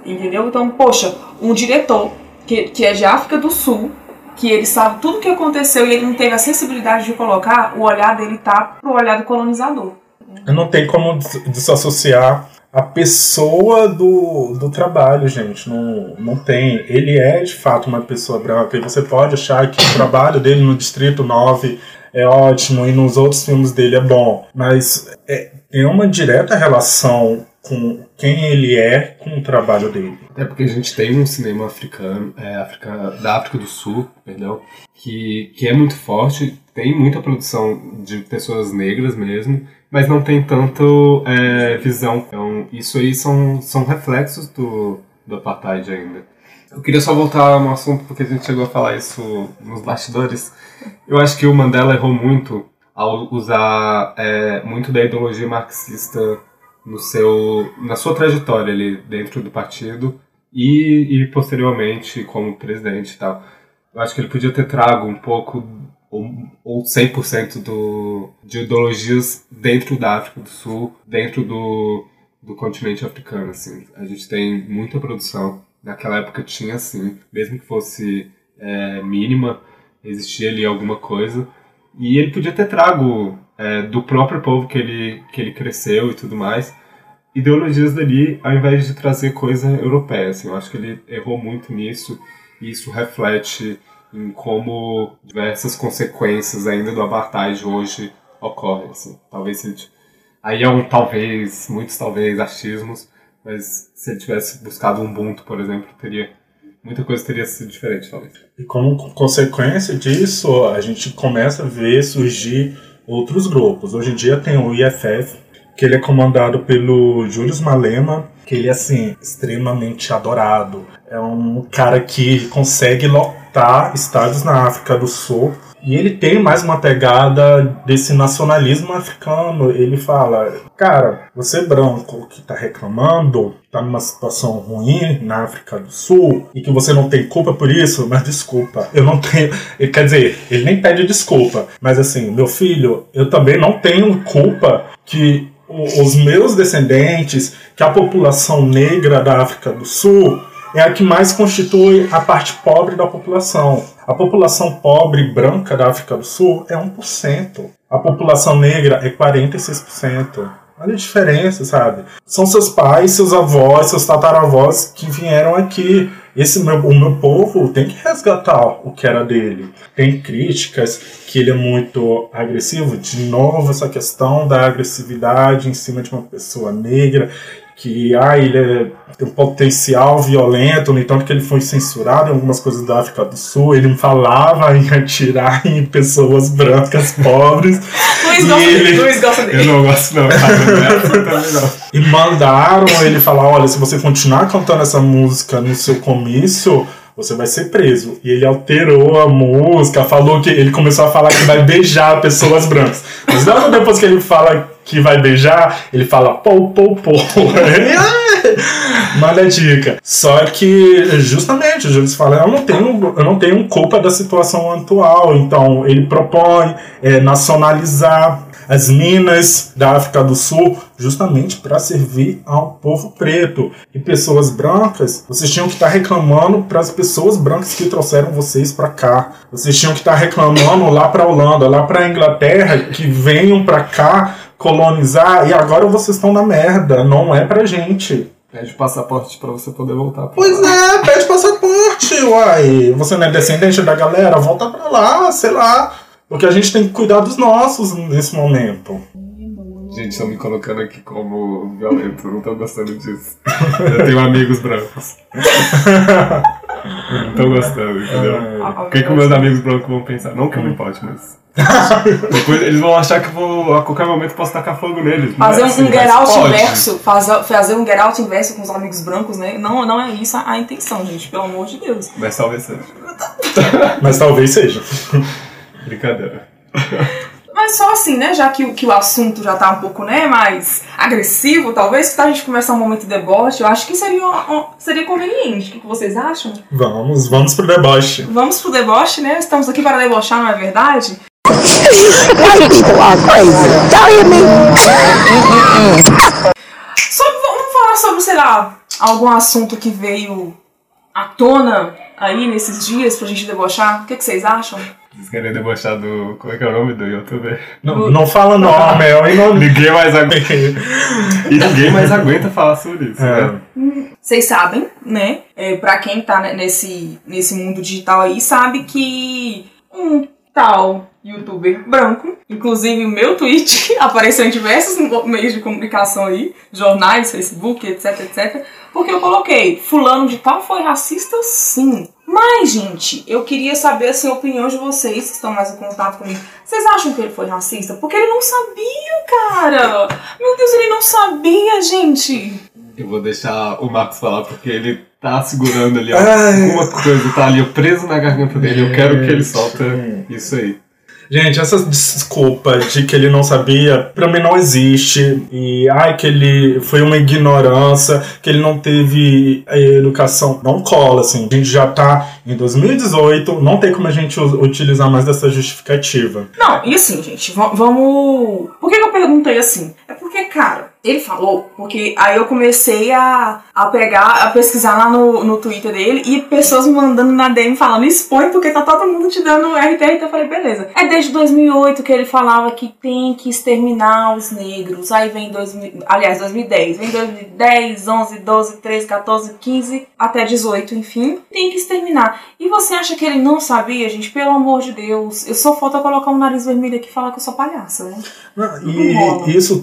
Entendeu? Então, poxa, um diretor que, que é de África do Sul, que ele sabe tudo o que aconteceu e ele não teve a sensibilidade de colocar, o olhar dele tá pro olhar do colonizador. Não tem como desassociar a pessoa do, do trabalho, gente. Não, não tem. Ele é de fato uma pessoa branca. E você pode achar que o trabalho dele no Distrito 9 é ótimo e nos outros filmes dele é bom. Mas é, tem uma direta relação com quem ele é com o trabalho dele. Até porque a gente tem um cinema africano, é, África, da África do Sul, perdão, que, que é muito forte, tem muita produção de pessoas negras mesmo, mas não tem tanto é, visão. Então, isso aí são, são reflexos do, do apartheid ainda. Eu queria só voltar no assunto porque a gente chegou a falar isso nos bastidores. Eu acho que o Mandela errou muito ao usar é, muito da ideologia marxista no seu, na sua trajetória ali dentro do partido e, e posteriormente como presidente e tal. Eu acho que ele podia ter trago um pouco ou, ou 100% do, de ideologias dentro da África do Sul, dentro do, do continente africano. Assim. A gente tem muita produção. Naquela época tinha, assim, mesmo que fosse é, mínima, existia ali alguma coisa. E ele podia ter trago é, do próprio povo que ele, que ele cresceu e tudo mais, ideologias dali, ao invés de trazer coisa europeia. Assim, eu acho que ele errou muito nisso e isso reflete em como diversas consequências ainda do apartheid hoje ocorrem. Assim. Talvez ele, aí é um talvez, muitos talvez achismos, mas se ele tivesse buscado um Ubuntu, por exemplo, teria muita coisa teria sido diferente, talvez. E como consequência disso, a gente começa a ver surgir outros grupos. Hoje em dia tem o IFF, que ele é comandado pelo Julius Malema, que ele é assim extremamente adorado. É um cara que consegue lotar estádios na África do Sul e ele tem mais uma pegada desse nacionalismo africano. Ele fala: Cara, você branco que tá reclamando, tá numa situação ruim na África do Sul e que você não tem culpa por isso, mas desculpa, eu não tenho. Quer dizer, ele nem pede desculpa, mas assim, meu filho, eu também não tenho culpa que os meus descendentes, que a população negra da África do Sul é a que mais constitui a parte pobre da população. A população pobre branca da África do Sul é 1%. A população negra é 46%. Olha a diferença, sabe? São seus pais, seus avós, seus tataravós que vieram aqui. Esse meu, o meu povo tem que resgatar o que era dele. Tem críticas que ele é muito agressivo. De novo, essa questão da agressividade em cima de uma pessoa negra que ah, ele é, tem um potencial violento, no entanto que ele foi censurado em algumas coisas da África do Sul, ele falava em atirar em pessoas brancas pobres. Luiz, gosta ele... dele, Luiz gosta dele. Eu não gosto não, cara. Não, não. E mandaram ele falar, olha, se você continuar cantando essa música no seu comício, você vai ser preso. E ele alterou a música, falou que ele começou a falar que vai beijar pessoas brancas. Mas logo depois que ele fala que vai beijar, ele fala pou, pou, pou. Manda dica. Só que, justamente, o Júlio fala, eu não tenho, eu não tenho culpa da situação atual. Então, ele propõe é, nacionalizar as minas da África do Sul justamente para servir ao povo preto. E pessoas brancas, vocês tinham que estar tá reclamando para as pessoas brancas que trouxeram vocês para cá. Vocês tinham que estar tá reclamando lá para a Holanda, lá para a Inglaterra, que venham para cá colonizar e agora vocês estão na merda. Não é pra gente. Pede passaporte pra você poder voltar. Pois lá. é, pede passaporte, uai. Você não é descendente da galera? Volta pra lá, sei lá. Porque a gente tem que cuidar dos nossos nesse momento. Gente, estão me colocando aqui como violento, não tô gostando disso. Eu tenho amigos brancos. Não tô gostando, entendeu? O que, que meus amigos brancos vão pensar? Não que eu me importe, mas. Depois eles vão achar que eu vou, a qualquer momento posso tacar fogo neles. Não é Fazer um, assim, um get mas out pode. inverso, fazer, fazer um get out inverso com os amigos brancos, né? Não, não é isso a, a intenção, gente, pelo amor de Deus. Mas talvez seja. Mas talvez seja. Brincadeira. Mas só assim, né? Já que, o- que o assunto já tá um pouco, né, mais agressivo, talvez, que a gente começar um momento de deboche, eu acho que seria, um- seria conveniente. O que vocês acham? Vamos, vamos pro deboche. Vamos pro deboche, né? Estamos aqui para debochar, não é verdade? White people are crazy. Y'all hear me? Sobre, vamos falar sobre, sei lá, algum assunto que veio à tona aí nesses dias pra gente debochar. O que, que vocês acham? Vocês querem debochar do. Como é que é o nome do youtuber? Não, não fala nome, é o nome. Ninguém mais aguenta. E ninguém mais aguenta falar sobre isso, É. né? Vocês sabem, né? É, para quem tá ne- nesse, nesse mundo digital aí, sabe que um tal youtuber branco, inclusive o meu tweet apareceu em diversos meios de comunicação aí, jornais, Facebook, etc, etc, porque eu coloquei, fulano de tal foi racista sim. Mas, gente, eu queria saber assim, a opinião de vocês que estão mais em contato comigo. Vocês acham que ele foi racista? Porque ele não sabia, cara! Meu Deus, ele não sabia, gente! Eu vou deixar o Marcos falar porque ele tá segurando ali, ó. Alguma coisa tá ali preso na garganta dele. Eu quero que ele solta isso aí. Gente, essa desculpa de que ele não sabia, pra mim não existe. E ai, que ele foi uma ignorância, que ele não teve eh, educação. Não cola, assim. A gente já tá em 2018, não tem como a gente utilizar mais dessa justificativa. Não, e assim, gente, va- vamos. Por que eu perguntei assim? É porque, cara, ele falou, porque aí eu comecei a, a pegar, a pesquisar lá no, no Twitter dele e pessoas me mandando na DM falando, expõe porque tá todo mundo te dando RT, então eu falei, beleza. É desde 2008 que ele falava que tem que exterminar os negros. Aí vem 2000, aliás, 2010, vem 2010, 11, 12, 13, 14, 15, até 18, enfim, tem que exterminar. E você acha que ele não sabia, gente? Pelo amor de Deus. Eu só falta colocar um nariz vermelho aqui e falar que eu sou palhaça, né? Não. E isso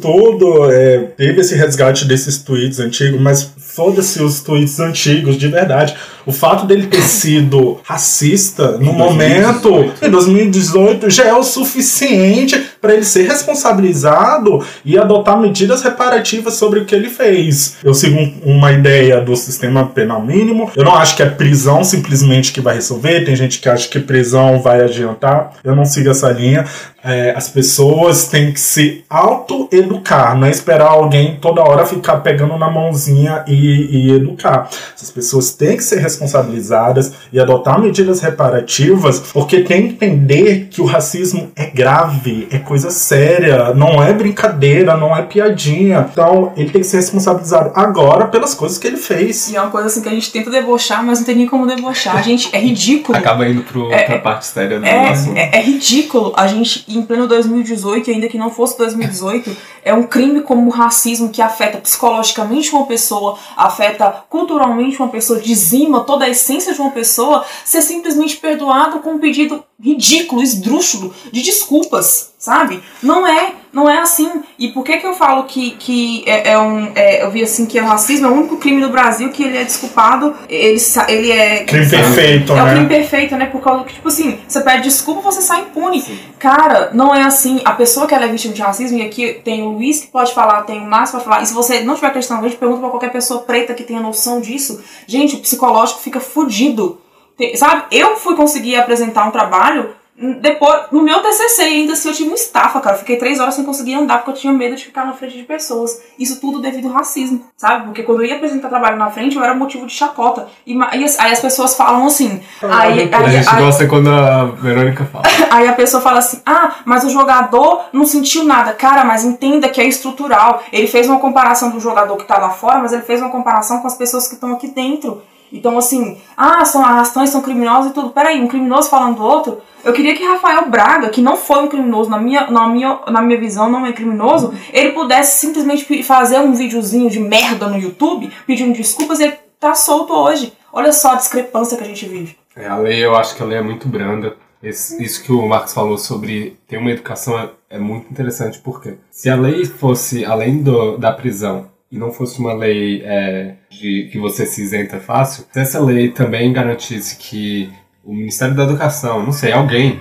é, teve esse resgate desses tweets antigos, mas foda-se os tweets antigos, de verdade. O fato dele ter sido racista no momento, 2018. em 2018, já é o suficiente para ele ser responsabilizado e adotar medidas reparativas sobre o que ele fez. Eu sigo um- uma ideia do sistema penal mínimo. Eu não acho que é prisão simplesmente que vai resolver. Tem gente que acha que prisão vai adiantar. Eu não sigo essa linha. É, as pessoas têm que se auto-educar, não é esperar alguém toda hora ficar pegando na mãozinha e, e educar. Essas pessoas têm que ser responsabilizadas e adotar medidas reparativas, porque tem que entender que o racismo é grave, é coisa séria, não é brincadeira, não é piadinha. Então, ele tem que ser responsabilizado agora pelas coisas que ele fez. E é uma coisa assim que a gente tenta debochar, mas não tem nem como debochar. Gente, é ridículo. Acaba indo pro, É, pra parte séria do É, assunto. é, é ridículo a gente, em pleno 2018, ainda que não fosse 2018, é um crime como o racismo que afeta psicologicamente uma pessoa, afeta culturalmente uma pessoa, dizima toda a essência de uma pessoa, ser simplesmente perdoado com um pedido ridículo, esdrúxulo, de desculpas, sabe? Não é, não é assim. E por que que eu falo que, que é, é um. é, eu vi assim que o racismo é o único crime no Brasil que ele é desculpado, ele, ele é. Crime perfeito, É o né? crime perfeito, né? Por causa que, tipo assim, você pede desculpa, você sai impune. Cara, não é assim. A pessoa que ela é vítima de racismo, e aqui tem o Luiz que pode falar, tem o Márcio que pode falar. E se você não tiver acreditando, a gente pergunta pra qualquer pessoa preta que tenha noção disso. Gente, o psicológico fica fudido. Tem- sabe? Eu fui conseguir apresentar um trabalho hum, depois, no meu TCC, ainda assim eu tive uma estafa, cara. Eu fiquei três horas sem conseguir andar porque eu tinha medo de ficar na frente de pessoas. Isso tudo devido ao racismo, sabe? Porque quando eu ia apresentar trabalho na frente, eu era motivo de chacota. E, aí as pessoas falam assim. Aí, A aí, gente aí- gosta quando a Verônica fala. Aí a pessoa fala assim: ah, mas o jogador não sentiu nada. Cara, mas entenda que é estrutural. Ele fez uma comparação do jogador que tá lá fora, mas ele fez uma comparação com as pessoas que estão aqui dentro. Então, assim, ah, são arrastões, são criminosos e tudo. Peraí, um criminoso falando do outro. Eu queria que Rafael Braga, que não foi um criminoso, na minha, na minha, na minha visão, não é criminoso, ele pudesse simplesmente fazer um videozinho de merda no YouTube, pedindo desculpas e ele tá solto hoje. Olha só a discrepância que a gente vive. É, a lei, eu acho que a lei é muito branda. Esse- isso que o Marcos falou sobre ter uma educação é, é muito interessante, porque se a lei fosse além do, da prisão e não fosse uma lei é, de que você se isenta fácil, se essa lei também garantisse que o Ministério da Educação, não sei, alguém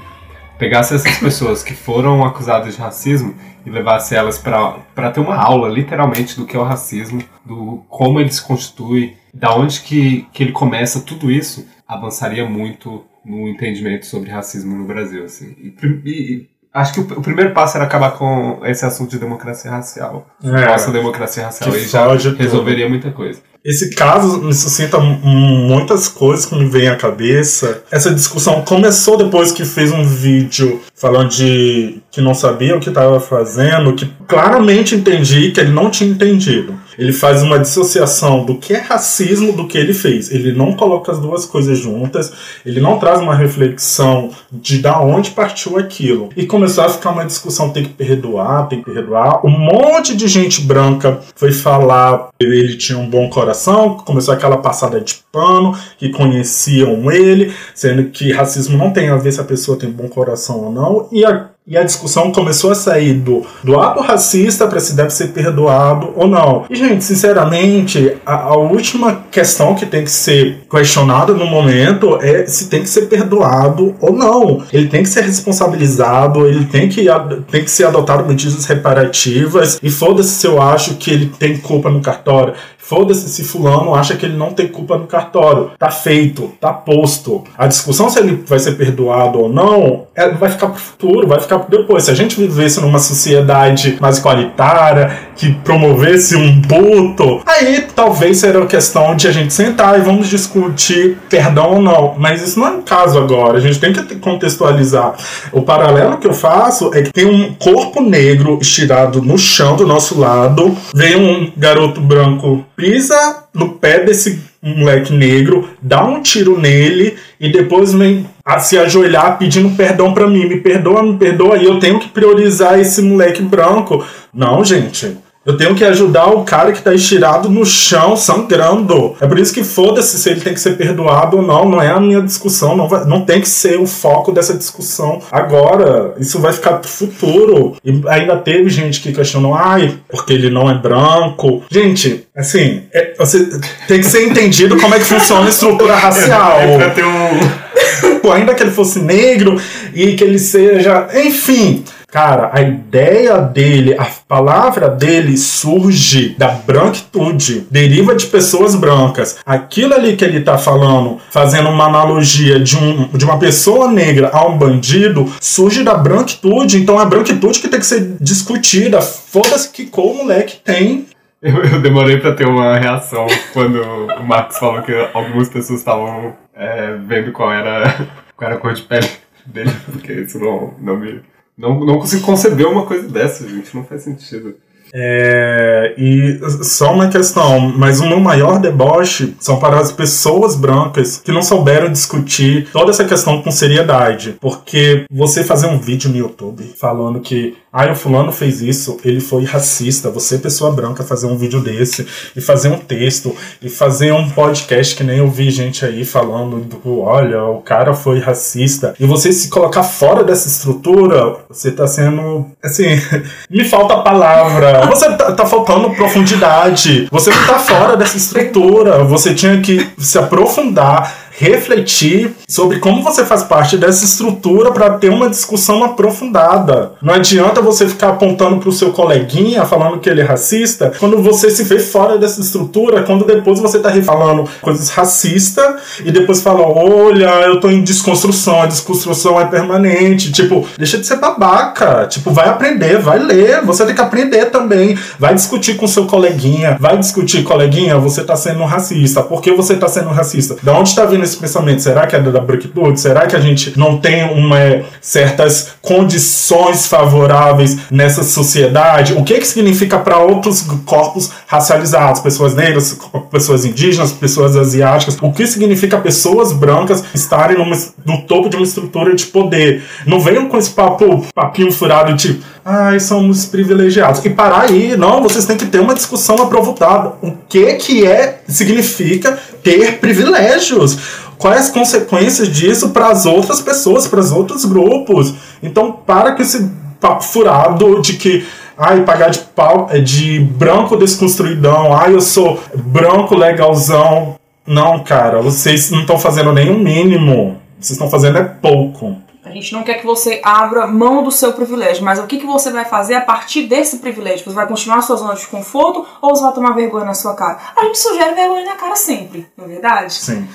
pegasse essas pessoas que foram acusadas de racismo e levasse elas para ter uma aula, literalmente, do que é o racismo, do como ele se constitui, da onde que, que ele começa, tudo isso avançaria muito no entendimento sobre racismo no Brasil. Assim. E, e- acho que o, o primeiro passo era acabar com esse assunto de democracia racial. É. Nossa democracia racial. Aí já foge tudo. resolveria muita coisa. Esse caso me suscita muitas coisas que me vêm à cabeça. Essa discussão começou depois que fez um vídeo falando de que não sabia o que estava fazendo, que claramente entendi que ele não tinha entendido. Ele faz uma dissociação do que é racismo do que ele fez. Ele não coloca as duas coisas juntas, ele não traz uma reflexão de da onde partiu aquilo. E começou a ficar uma discussão: tem que perdoar, tem que perdoar. Um monte de gente branca foi falar que ele tinha um bom coração, começou aquela passada de pano, que conheciam ele, sendo que racismo não tem a ver se a pessoa tem bom coração ou não. E a e a discussão começou a sair do, do ato racista para se deve ser perdoado ou não. E, gente, sinceramente, a, a última questão que tem que ser questionada no momento é se tem que ser perdoado ou não. Ele tem que ser responsabilizado, ele tem que, tem que ser adotado medidas reparativas. E foda-se se eu acho que ele tem culpa no cartório. Foda-se se fulano acha que ele não tem culpa no cartório. Tá feito, tá posto. A discussão se ele vai ser perdoado ou não é- vai ficar pro futuro, vai ficar pro depois. Se a gente vivesse numa sociedade mais igualitária, que promovesse um buto, aí talvez seria questão de a gente sentar e vamos discutir perdão ou não. Mas isso não é o caso agora. A gente tem que contextualizar. O paralelo que eu faço é que tem um corpo negro estirado no chão do nosso lado, vem um garoto branco, pisa no pé desse moleque negro, dá um tiro nele e depois vem a se ajoelhar pedindo perdão pra mim. Me perdoa, me perdoa. E eu tenho que priorizar esse moleque branco. Não, gente. Eu tenho que ajudar o cara que tá estirado no chão, sangrando. É por isso que foda-se se ele tem que ser perdoado ou não. Não é a minha discussão. Não, vai- não tem que ser o foco dessa discussão agora. Isso vai ficar pro futuro. E ainda teve gente que questionou, ai, porque ele não é branco. Gente, assim, é- você tem que ser entendido como é que funciona a estrutura racial. É pra ter um. Pô, ainda que ele fosse negro e que ele seja. Enfim. Cara, a ideia dele, a palavra dele surge da branquitude, deriva de pessoas brancas. Aquilo ali que ele tá falando, fazendo uma analogia de, um, de uma pessoa negra a um bandido, surge da branquitude. Então é a branquitude que tem que ser discutida. Foda-se que cor o moleque tem. Eu, eu demorei pra ter uma reação quando o Marcos falou que algumas pessoas estavam é, vendo qual era, qual era a cor de pele dele, porque isso não, não, me, Não, não consigo conceber uma coisa dessa, gente. Não faz sentido. É, e só uma questão, mas o meu maior deboche são para as pessoas brancas que não souberam discutir toda essa questão com seriedade. Porque você fazer um vídeo no YouTube falando que ah, o fulano fez isso, ele foi racista. Você, pessoa branca, fazer um vídeo desse e fazer um texto e fazer um podcast que nem eu vi gente aí falando do olha, o cara foi racista. E você se colocar fora dessa estrutura, você tá sendo. Assim, me falta a palavra. Você tá, tá faltando profundidade. Você não tá fora dessa estrutura. Você tinha que se aprofundar refletir sobre como você faz parte dessa estrutura para ter uma discussão aprofundada. Não adianta você ficar apontando para o seu coleguinha falando que ele é racista quando você se vê fora dessa estrutura, quando depois você está falando coisas racistas e depois fala: olha, eu estou em desconstrução, a desconstrução é permanente. Tipo, deixa de ser babaca. Tipo, vai aprender, vai ler, você tem que aprender também. Vai discutir com seu coleguinha, vai discutir, coleguinha, você está sendo racista. Por que você está sendo racista? Da onde está vindo esse pensamento? Será que é da branquitude? Será que a gente não tem uma, certas condições favoráveis nessa sociedade? O que, que significa para outros corpos racializados? Pessoas negras, pessoas indígenas, pessoas asiáticas? O que significa pessoas brancas estarem numa, no topo de uma estrutura de poder? Não venham com esse papo, papinho furado tipo, ai, somos privilegiados. E parar aí, não, vocês têm que ter uma discussão aprofundada. O que que é, significa ter privilégios? Quais as consequências disso para as outras pessoas, para os outros grupos? Então, para com esse papo furado de que ai, pagar de pau é de branco desconstruidão, ai, eu sou branco legalzão. Não, cara, vocês não estão fazendo nem o mínimo. Vocês estão fazendo é pouco. A gente não quer que você abra mão do seu privilégio, mas o que, que você vai fazer a partir desse privilégio? Você vai continuar a sua zona de conforto ou você vai tomar vergonha na sua cara? A gente sugere vergonha na cara sempre, não é verdade? Sim.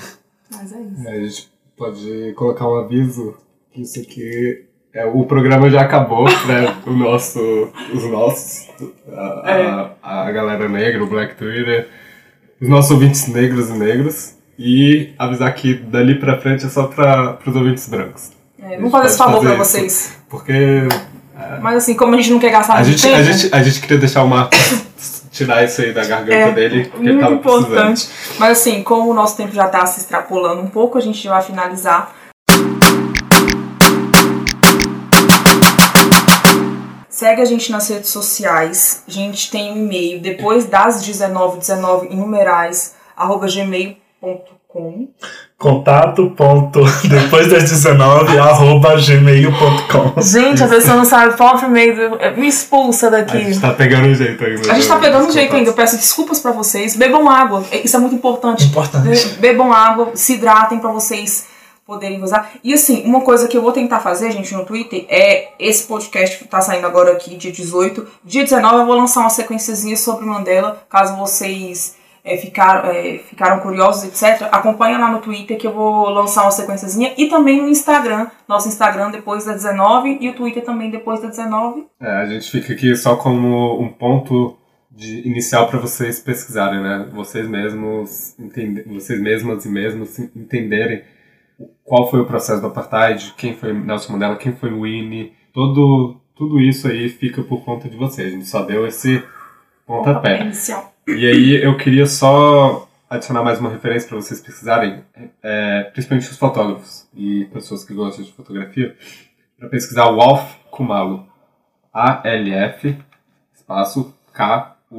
Mas é isso. É, a gente pode colocar um aviso que isso aqui. É, o programa já acabou, né? o nosso, os nossos, a, É. a, a galera negra, o Black Twitter, os nossos ouvintes negros e negros. E avisar que dali pra frente é só para os ouvintes brancos. É, vamos fazer esse favor isso. vocês. Porque Mas assim, como a gente não quer gastar a muito gente, tempo, a, gente, a gente queria deixar o Marcos tirar isso aí da garganta É, dele, porque ele muito tava precisando. importante. Mas assim, como o nosso tempo já tá se extrapolando um pouco, a gente vai finalizar. Segue a gente nas redes sociais. A gente tem um e-mail depois das 1919 em numerais arroba gmail.com. Contato ponto depois das 19 arroba gmail.com. Gente, a pessoa não sabe qual é o e-mail. Me expulsa A daqui. gente tá pegando o jeito ainda. A gente tá do- pegando um jeito ainda. Eu peço desculpas pra vocês. Bebam água. Isso é muito importante. Importante. Be- Bebam água, se hidratem pra vocês poderem usar. E assim, uma coisa que eu vou tentar fazer, gente, no Twitter, é esse podcast que tá saindo agora aqui, dia 18. Dia 19 eu vou lançar uma sequenciazinha sobre Mandela, caso vocês é, ficaram, é, ficaram curiosos, etc. Acompanha lá no Twitter que eu vou lançar uma sequenciazinha. E também no Instagram. Nosso Instagram depois da 19 e o Twitter também depois da 19. É, a gente fica aqui só como um ponto de inicial para vocês pesquisarem, né? Vocês mesmos, entende, vocês mesmas e mesmos entenderem qual foi o processo do apartheid, quem foi Nelson Mandela, quem foi Winnie, todo tudo isso aí fica por conta de vocês. A gente só deu esse pontapé. inicial. E aí eu queria só adicionar mais uma referência para vocês pesquisarem, é, principalmente os fotógrafos e pessoas que gostam de fotografia, para pesquisar o Alf Kumalo. A-L-F, espaço K-U-M-A-L-O.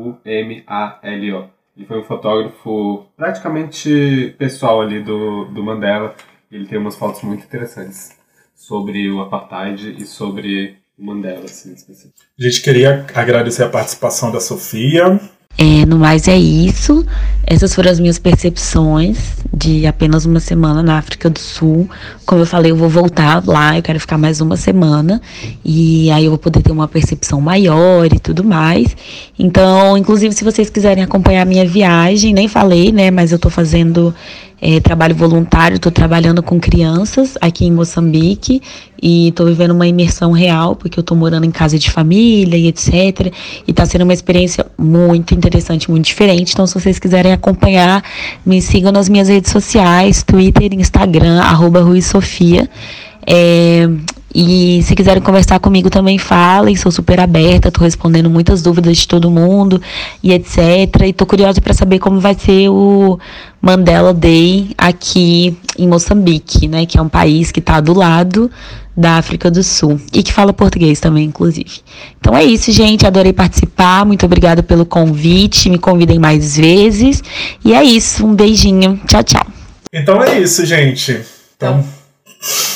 Ele foi um fotógrafo praticamente pessoal ali do, do Mandela. Ele tem umas fotos muito interessantes sobre o apartheid e sobre o Mandela, assim, específico. A gente queria agradecer a participação da Sofia. É, no mais é isso. Essas foram as minhas percepções de apenas uma semana na África do Sul. Como eu falei, eu vou voltar lá, eu quero ficar mais uma semana e aí eu vou poder ter uma percepção maior e tudo mais. Então, inclusive, se vocês quiserem acompanhar a minha viagem, nem falei, né, mas eu tô fazendo é, trabalho voluntário, estou trabalhando com crianças aqui em Moçambique e estou vivendo uma imersão real, porque eu estou morando em casa de família e etc. E está sendo uma experiência muito interessante, muito diferente. Então, se vocês quiserem acompanhar, me sigam nas minhas redes sociais, Twitter, Instagram, arroba Rui Sofia. É, E se quiserem conversar comigo também falem, sou super aberta, tô respondendo muitas dúvidas de todo mundo e etc. E tô curiosa para saber como vai ser o Mandela Day aqui em Moçambique, né, que é um país que tá do lado da África do Sul e que fala português também, inclusive. Então é isso, gente. Adorei participar. Muito obrigada pelo convite. Me convidem mais vezes. E é isso. Um beijinho. Tchau, tchau. Então é isso, gente. Então.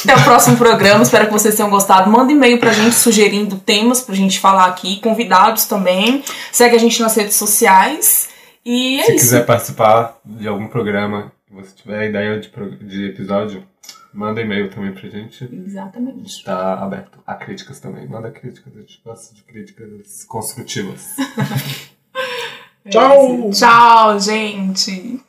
Até o próximo programa. Espero que vocês tenham gostado. Manda e-mail pra gente sugerindo temas pra gente falar aqui, convidados também. Segue a gente nas redes sociais. E é Se isso. quiser participar de algum programa, se você tiver ideia de, de episódio, manda e-mail também pra gente. Exatamente. Está aberto a críticas também. Manda críticas, a gente gosta de críticas construtivas. Tchau! Tchau, gente.